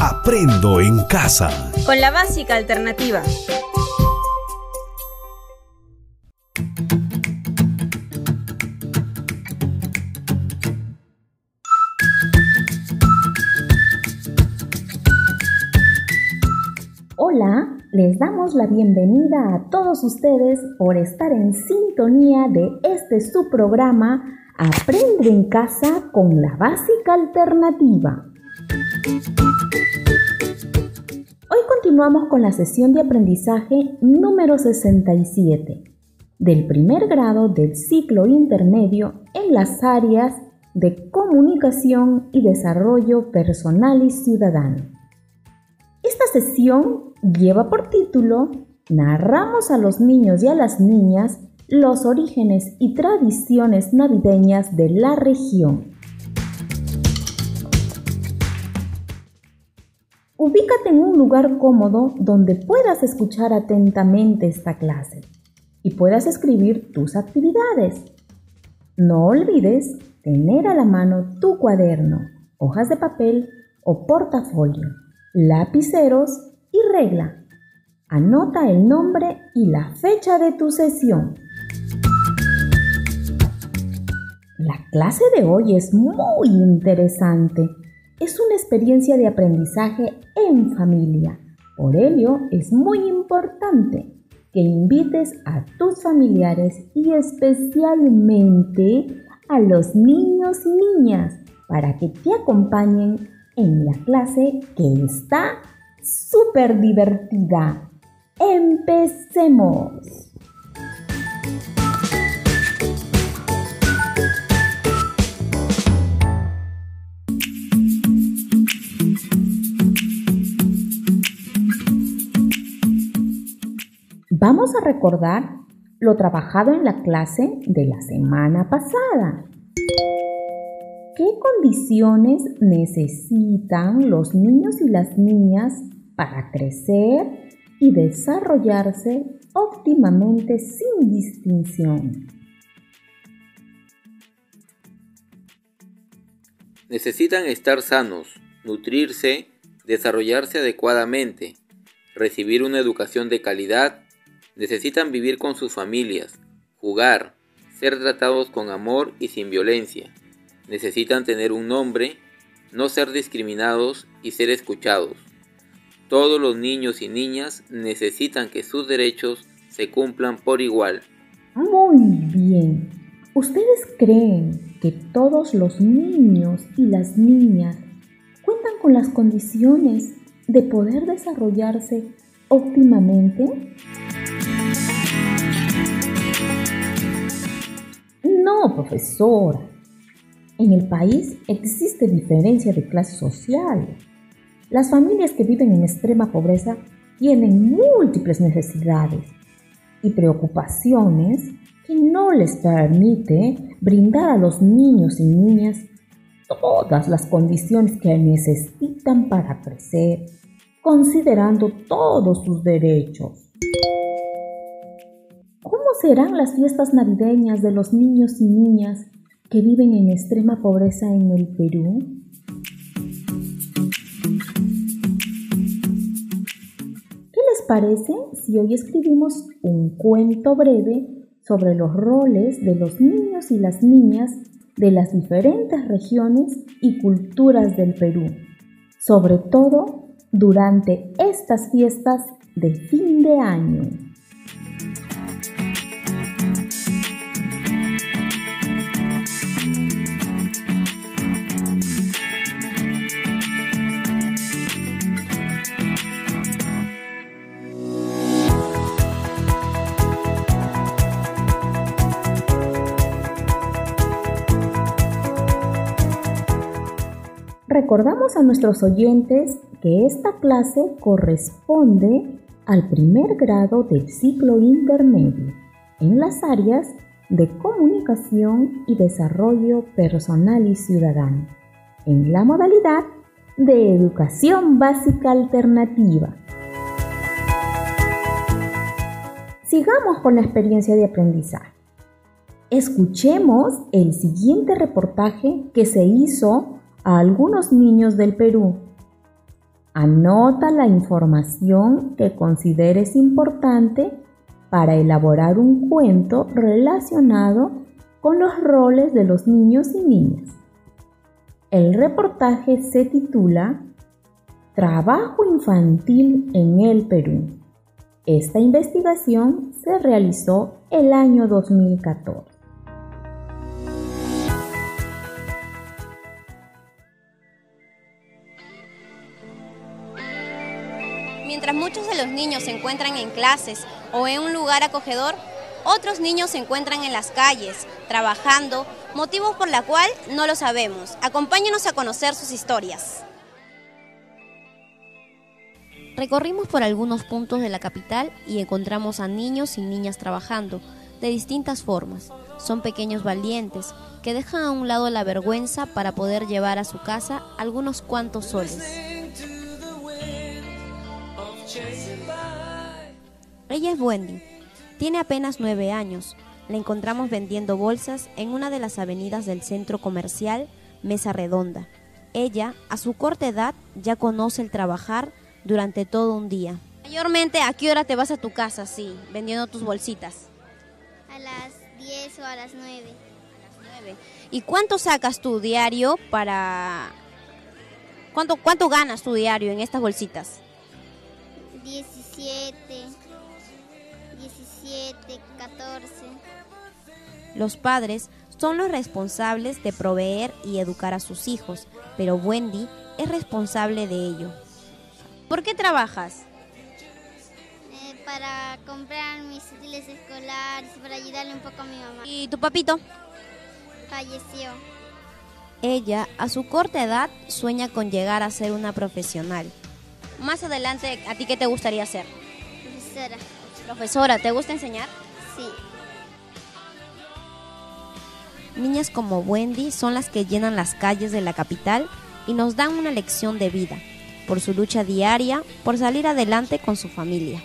Aprendo en casa. Con la básica alternativa. Hola, les damos la bienvenida a todos ustedes por estar en sintonía de este su programa Aprende en casa con la básica alternativa. Continuamos con la sesión de aprendizaje número 67 del primer grado del ciclo intermedio en las áreas de comunicación y desarrollo personal y ciudadano. Esta sesión lleva por título Narramos a los niños y a las niñas los orígenes y tradiciones navideñas de la región. Ubícate en un lugar cómodo donde puedas escuchar atentamente esta clase y puedas escribir tus actividades. No olvides tener a la mano tu cuaderno, hojas de papel o portafolio, lapiceros y regla. Anota el nombre y la fecha de tu sesión. La clase de hoy es muy interesante es una experiencia de aprendizaje en familia. Por ello, es muy importante que invites a tus familiares y especialmente a los niños y niñas para que te acompañen en la clase que está súper divertida. ¡Empecemos! Vamos a recordar lo trabajado en la clase de la semana pasada. ¿Qué condiciones necesitan los niños y las niñas para crecer y desarrollarse óptimamente sin distinción? Necesitan estar sanos, nutrirse, desarrollarse adecuadamente, recibir una educación de calidad Necesitan vivir con sus familias, jugar, ser tratados con amor y sin violencia. Necesitan tener un nombre, no ser discriminados y ser escuchados. Todos los niños y niñas necesitan que sus derechos se cumplan por igual. Muy bien. ¿Ustedes creen que todos los niños y las niñas cuentan con las condiciones de poder desarrollarse óptimamente? No, profesora. En el país existe diferencia de clase social. Las familias que viven en extrema pobreza tienen múltiples necesidades y preocupaciones que no les permite brindar a los niños y niñas todas las condiciones que necesitan para crecer, considerando todos sus derechos serán las fiestas navideñas de los niños y niñas que viven en extrema pobreza en el Perú? ¿Qué les parece si hoy escribimos un cuento breve sobre los roles de los niños y las niñas de las diferentes regiones y culturas del Perú, sobre todo durante estas fiestas de fin de año? Recordamos a nuestros oyentes que esta clase corresponde al primer grado del ciclo intermedio en las áreas de comunicación y desarrollo personal y ciudadano, en la modalidad de educación básica alternativa. Sigamos con la experiencia de aprendizaje. Escuchemos el siguiente reportaje que se hizo a algunos niños del Perú. Anota la información que consideres importante para elaborar un cuento relacionado con los roles de los niños y niñas. El reportaje se titula Trabajo infantil en el Perú. Esta investigación se realizó el año 2014. Mientras muchos de los niños se encuentran en clases o en un lugar acogedor, otros niños se encuentran en las calles, trabajando, motivos por la cual no lo sabemos. Acompáñenos a conocer sus historias. Recorrimos por algunos puntos de la capital y encontramos a niños y niñas trabajando de distintas formas. Son pequeños valientes que dejan a un lado la vergüenza para poder llevar a su casa algunos cuantos soles. Ella es Wendy. Tiene apenas nueve años. La encontramos vendiendo bolsas en una de las avenidas del centro comercial Mesa Redonda. Ella, a su corta edad, ya conoce el trabajar durante todo un día. Mayormente, ¿a qué hora te vas a tu casa, sí, vendiendo tus bolsitas? A las 10 o a las 9. ¿Y cuánto sacas tu diario para... ¿Cuánto, cuánto ganas tu diario en estas bolsitas? 17, 17, 14. Los padres son los responsables de proveer y educar a sus hijos, pero Wendy es responsable de ello. ¿Por qué trabajas? Eh, para comprar mis útiles escolares y para ayudarle un poco a mi mamá. ¿Y tu papito? Falleció. Ella, a su corta edad, sueña con llegar a ser una profesional. Más adelante, ¿a ti qué te gustaría ser? Profesora. Profesora, ¿te gusta enseñar? Sí. Niñas como Wendy son las que llenan las calles de la capital y nos dan una lección de vida por su lucha diaria por salir adelante con su familia.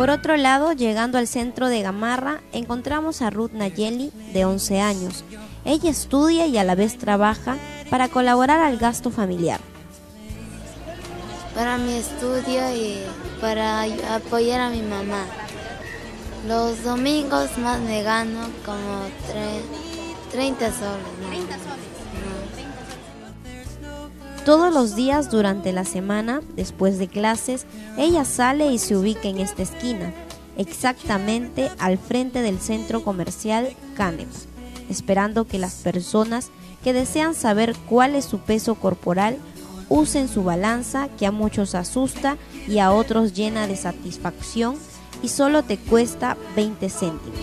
Por otro lado, llegando al centro de Gamarra, encontramos a Ruth Nayeli, de 11 años. Ella estudia y a la vez trabaja para colaborar al gasto familiar. Para mi estudio y para apoyar a mi mamá. Los domingos más me gano como 30 soles. 30 soles. Todos los días durante la semana, después de clases, ella sale y se ubica en esta esquina, exactamente al frente del centro comercial Canem, esperando que las personas que desean saber cuál es su peso corporal usen su balanza que a muchos asusta y a otros llena de satisfacción y solo te cuesta 20 céntimos.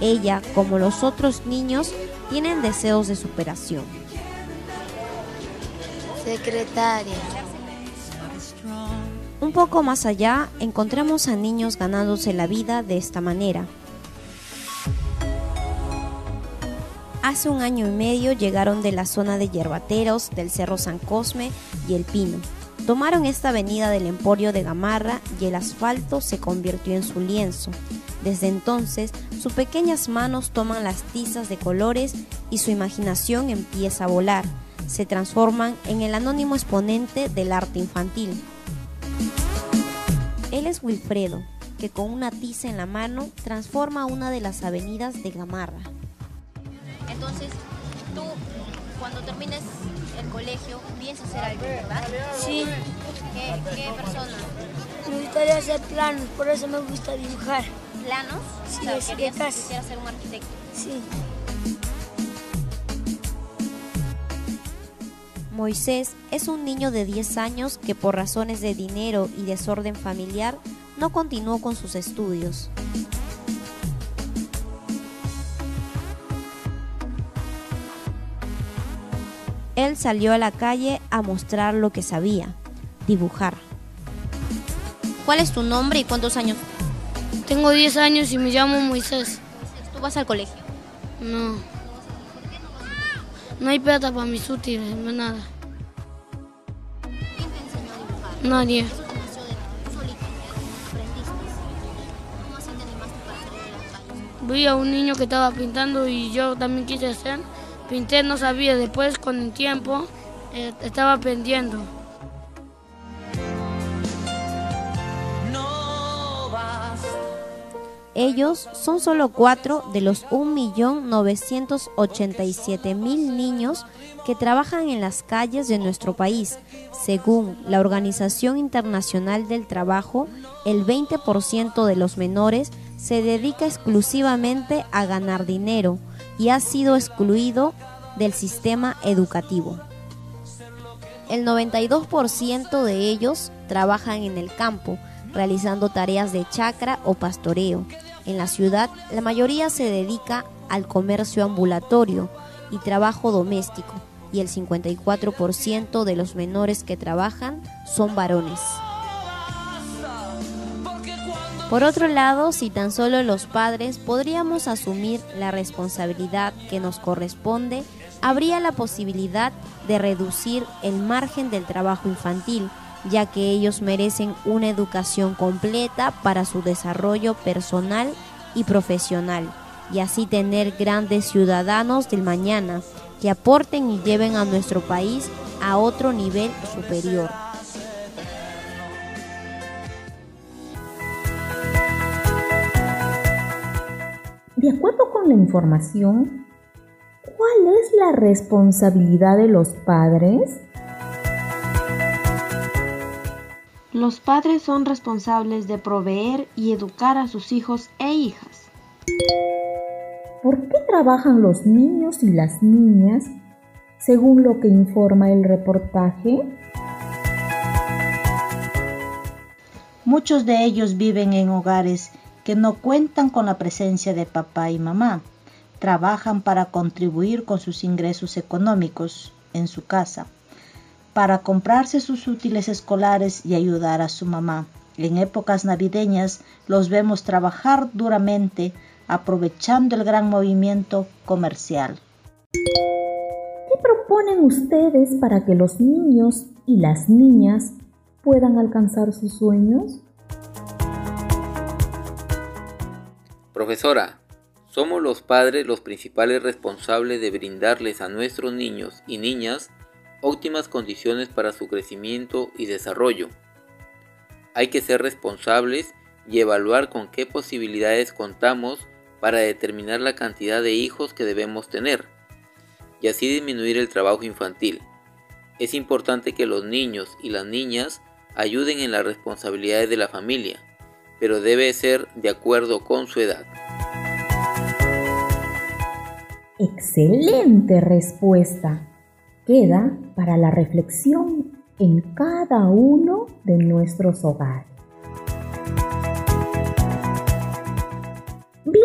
Ella, como los otros niños, tienen deseos de superación. Secretaria. Un poco más allá encontramos a niños ganándose la vida de esta manera. Hace un año y medio llegaron de la zona de Yerbateros, del Cerro San Cosme y El Pino Tomaron esta avenida del Emporio de Gamarra y el asfalto se convirtió en su lienzo. Desde entonces, sus pequeñas manos toman las tizas de colores y su imaginación empieza a volar. Se transforman en el anónimo exponente del arte infantil. Él es Wilfredo, que con una tiza en la mano transforma una de las avenidas de Gamarra. Entonces, tú, cuando termines el colegio, piensas ser algo, ¿verdad? Sí. ¿Qué, ¿Qué, persona? Me gustaría hacer planos, por eso me gusta dibujar. ¿Planos? Sí, o sea, querías, quisieras ser un arquitecto. Sí. Moisés es un niño de 10 años que por razones de dinero y desorden familiar no continuó con sus estudios. Él salió a la calle a mostrar lo que sabía, dibujar. ¿Cuál es tu nombre y cuántos años? Tengo 10 años y me llamo Moisés. ¿Tú vas al colegio? No. No hay plata para mis útiles, no nada. ¿Quién te enseñó a dibujar? Nadie. Eso nació de tú solito, aprendiste. ¿Cómo así te vi a un niño que estaba pintando y yo también quise hacer. Pinté, no sabía, después con el tiempo eh, estaba aprendiendo. Ellos son solo cuatro de los 1.987.000 niños que trabajan en las calles de nuestro país. Según la Organización Internacional del Trabajo, el 20% de los menores se dedica exclusivamente a ganar dinero y ha sido excluido del sistema educativo. El 92% de ellos trabajan en el campo, realizando tareas de chacra o pastoreo. En la ciudad, la mayoría se dedica al comercio ambulatorio y trabajo doméstico, y el 54% de los menores que trabajan son varones. Por otro lado, si tan solo los padres podríamos asumir la responsabilidad que nos corresponde, habría la posibilidad de reducir el margen del trabajo infantil, ya que ellos merecen una educación completa para su desarrollo personal y profesional, y así tener grandes ciudadanos del mañana que aporten y lleven a nuestro país a otro nivel superior. De acuerdo con la información, ¿cuál es la responsabilidad de los padres? Los padres son responsables de proveer y educar a sus hijos e hijas. ¿Por qué trabajan los niños y las niñas según lo que informa el reportaje? Muchos de ellos viven en hogares que no cuentan con la presencia de papá y mamá. Trabajan para contribuir con sus ingresos económicos en su casa para comprarse sus útiles escolares y ayudar a su mamá. En épocas navideñas los vemos trabajar duramente aprovechando el gran movimiento comercial. ¿Qué proponen ustedes para que los niños y las niñas puedan alcanzar sus sueños? Profesora, somos los padres los principales responsables de brindarles a nuestros niños y niñas óptimas condiciones para su crecimiento y desarrollo. Hay que ser responsables y evaluar con qué posibilidades contamos para determinar la cantidad de hijos que debemos tener y así disminuir el trabajo infantil. Es importante que los niños y las niñas ayuden en las responsabilidades de la familia, pero debe ser de acuerdo con su edad. Excelente respuesta queda para la reflexión en cada uno de nuestros hogares. Bien,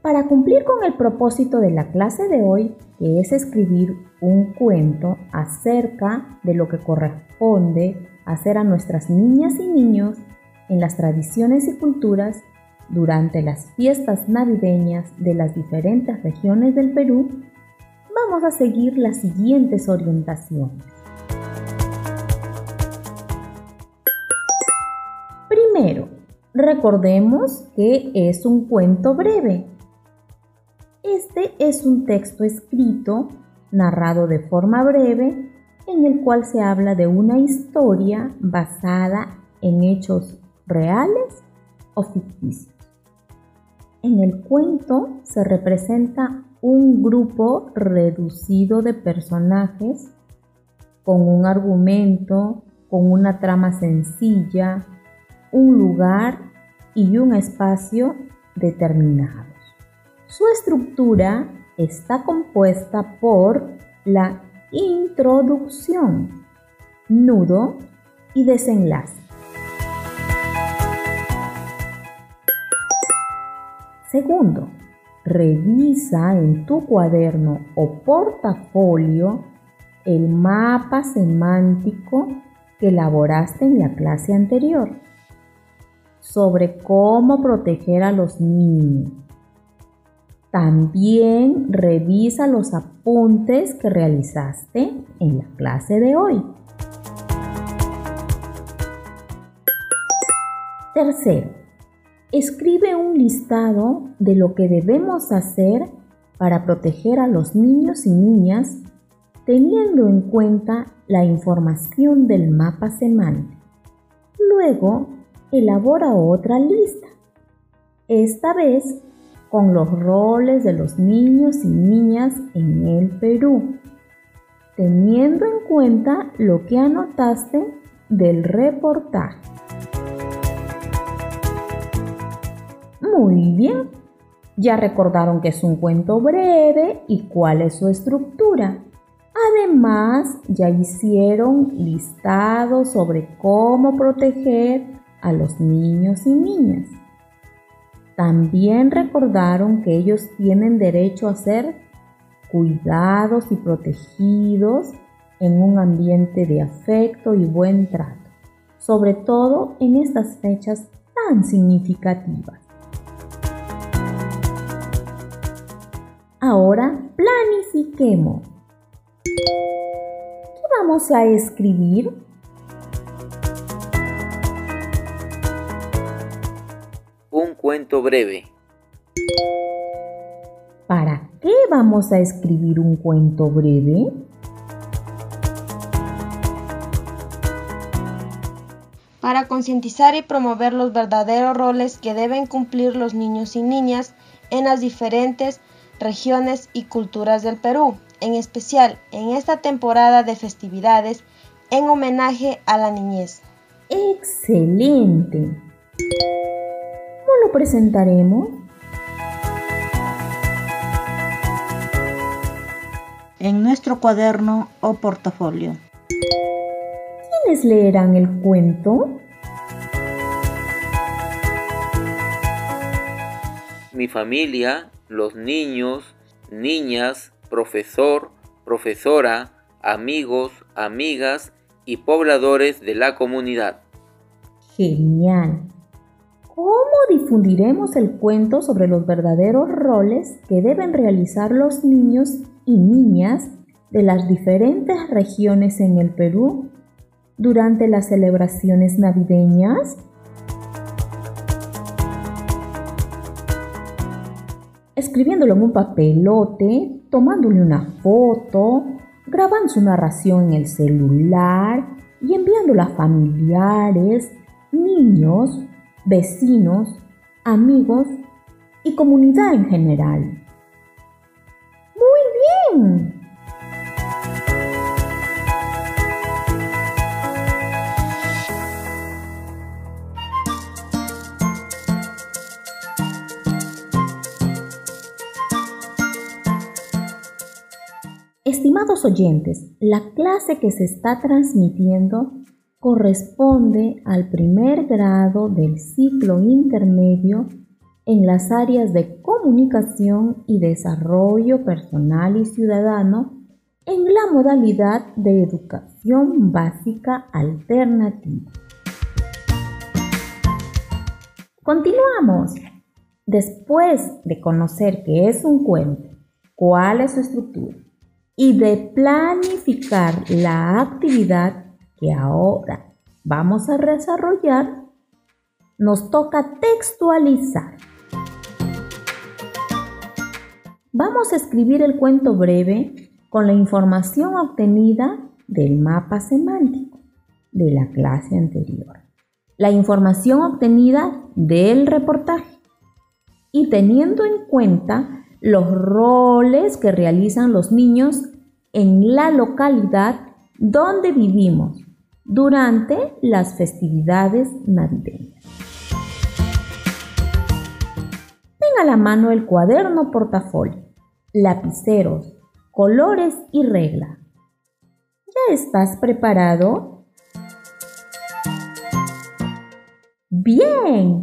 para cumplir con el propósito de la clase de hoy, que es escribir un cuento acerca de lo que corresponde hacer a nuestras niñas y niños en las tradiciones y culturas durante las fiestas navideñas de las diferentes regiones del Perú, vamos a seguir las siguientes orientaciones. Primero, recordemos que es un cuento breve. Este es un texto escrito, narrado de forma breve, en el cual se habla de una historia basada en hechos reales o ficticios. En el cuento se representa un grupo reducido de personajes con un argumento, con una trama sencilla, un lugar y un espacio determinados. Su estructura está compuesta por la introducción, nudo y desenlace. Segundo, Revisa en tu cuaderno o portafolio el mapa semántico que elaboraste en la clase anterior sobre cómo proteger a los niños. También revisa los apuntes que realizaste en la clase de hoy. Tercero, escribe un listado de lo que debemos hacer para proteger a los niños y niñas teniendo en cuenta la información del mapa semántico. Luego, elabora otra lista, esta vez con los roles de los niños y niñas en el Perú, teniendo en cuenta lo que anotaste del reportaje. Muy bien, ya recordaron que es un cuento breve y cuál es su estructura. Además, ya hicieron listados sobre cómo proteger a los niños y niñas. También recordaron que ellos tienen derecho a ser cuidados y protegidos en un ambiente de afecto y buen trato, sobre todo en estas fechas tan significativas. Ahora planifiquemos. ¿Qué vamos a escribir? Un cuento breve. ¿Para qué vamos a escribir un cuento breve? Para concientizar y promover los verdaderos roles que deben cumplir los niños y niñas en las diferentes regiones y culturas del Perú, en especial en esta temporada de festividades en homenaje a la niñez. Excelente. ¿Cómo lo presentaremos? En nuestro cuaderno o portafolio. ¿Quiénes leerán el cuento? Mi familia los niños, niñas, profesor, profesora, amigos, amigas y pobladores de la comunidad. Genial. ¿Cómo difundiremos el cuento sobre los verdaderos roles que deben realizar los niños y niñas de las diferentes regiones en el Perú durante las celebraciones navideñas? Escribiéndolo en un papelote, tomándole una foto, grabando su narración en el celular y enviándola a familiares, niños, vecinos, amigos y comunidad en general. Muy bien. Estimados oyentes, la clase que se está transmitiendo corresponde al primer grado del ciclo intermedio en las áreas de comunicación y desarrollo personal y ciudadano en la modalidad de educación básica alternativa. Continuamos. Después de conocer qué es un cuento, cuál es su estructura, y de planificar la actividad que ahora vamos a desarrollar, nos toca textualizar. Vamos a escribir el cuento breve con la información obtenida del mapa semántico de la clase anterior, la información obtenida del reportaje y teniendo en cuenta los roles que realizan los niños en la localidad donde vivimos durante las festividades navideñas. Tenga a la mano el cuaderno portafolio, lapiceros, colores y regla. ¿Ya estás preparado? Bien,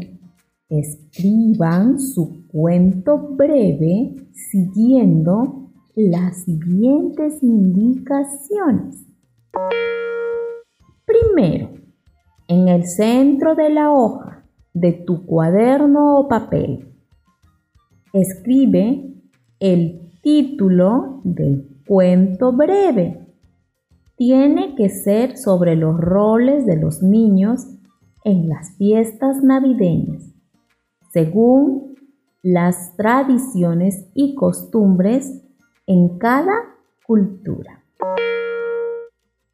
Escriban su cuento breve siguiendo las siguientes indicaciones. Primero, en el centro de la hoja de tu cuaderno o papel, escribe el título del cuento breve. Tiene que ser sobre los roles de los niños en las fiestas navideñas según las tradiciones y costumbres en cada cultura.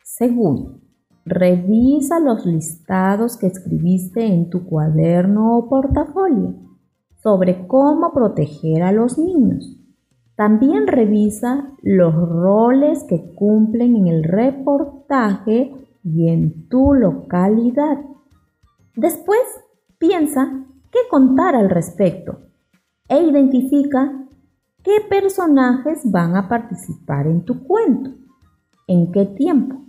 Segundo, revisa los listados que escribiste en tu cuaderno o portafolio sobre cómo proteger a los niños. También revisa los roles que cumplen en el reportaje y en tu localidad. Después, piensa qué contar al respecto e identifica qué personajes van a participar en tu cuento, en qué tiempo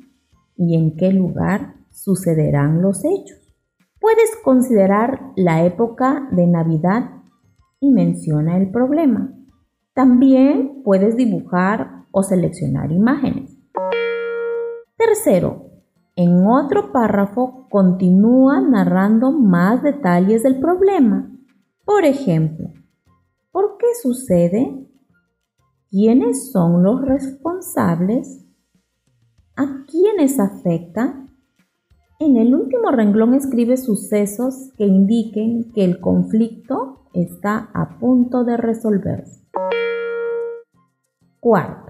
y en qué lugar sucederán los hechos. Puedes considerar la época de Navidad y menciona el problema. También puedes dibujar o seleccionar imágenes. Tercero, en otro párrafo continúa narrando más detalles del problema. Por ejemplo, ¿por qué sucede? ¿Quiénes son los responsables? ¿A quiénes afecta? En el último renglón escribe sucesos que indiquen que el conflicto está a punto de resolverse. Cuarto,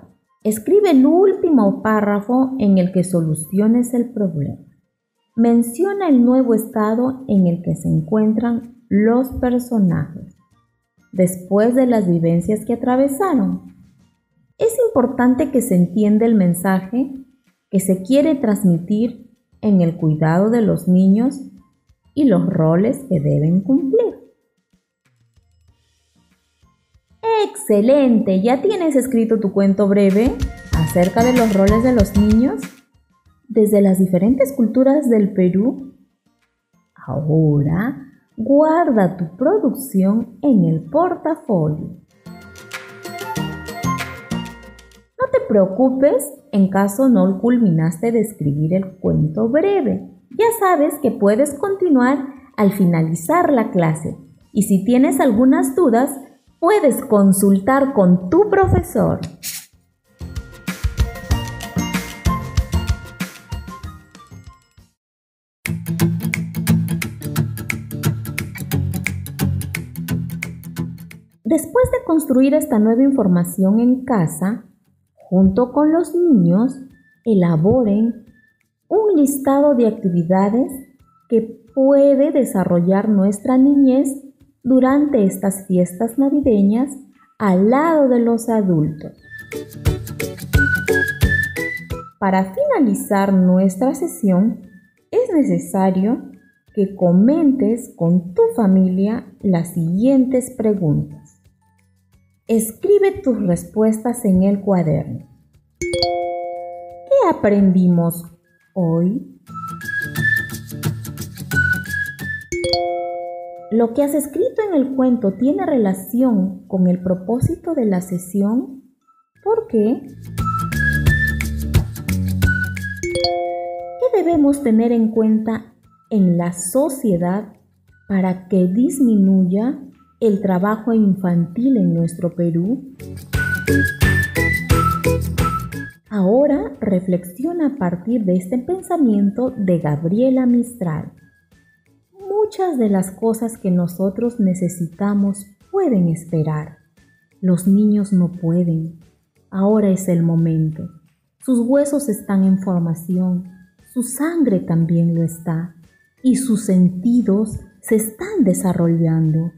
escribe el último párrafo en el que soluciones el problema. Menciona el nuevo estado en el que se encuentran los personajes después de las vivencias que atravesaron. Es importante que se entienda el mensaje que se quiere transmitir en el cuidado de los niños y los roles que deben cumplir. Excelente, ¿ya tienes escrito tu cuento breve acerca de los roles de los niños desde las diferentes culturas del Perú? Ahora guarda tu producción en el portafolio. No te preocupes en caso no culminaste de escribir el cuento breve. Ya sabes que puedes continuar al finalizar la clase y si tienes algunas dudas, puedes consultar con tu profesor. Después de construir esta nueva información en casa, junto con los niños, elaboren un listado de actividades que puede desarrollar nuestra niñez durante estas fiestas navideñas al lado de los adultos. Para finalizar nuestra sesión, es necesario que comentes con tu familia las siguientes preguntas. Escribe tus respuestas en el cuaderno. ¿Qué aprendimos hoy? ¿Lo que has escrito en el cuento tiene relación con el propósito de la sesión? ¿Por qué? ¿Qué debemos tener en cuenta en la sociedad para que disminuya el trabajo infantil en nuestro Perú? Ahora reflexiona a partir de este pensamiento de Gabriela Mistral. Muchas de las cosas que nosotros necesitamos pueden esperar. Los niños no pueden. Ahora es el momento. Sus huesos están en formación, su sangre también lo está y sus sentidos se están desarrollando.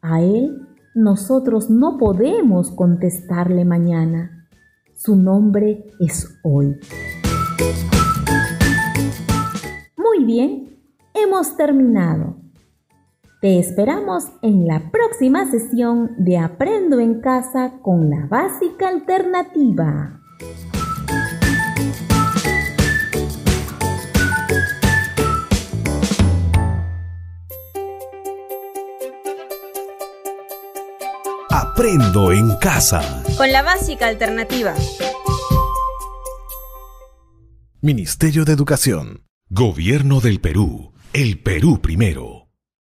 A él nosotros no podemos contestarle mañana. Su nombre es hoy. Muy bien, hemos terminado. Te esperamos en la próxima sesión de Aprendo en casa con la básica alternativa. Aprendo en casa. Con la básica alternativa. Ministerio de Educación. Gobierno del Perú. El Perú primero.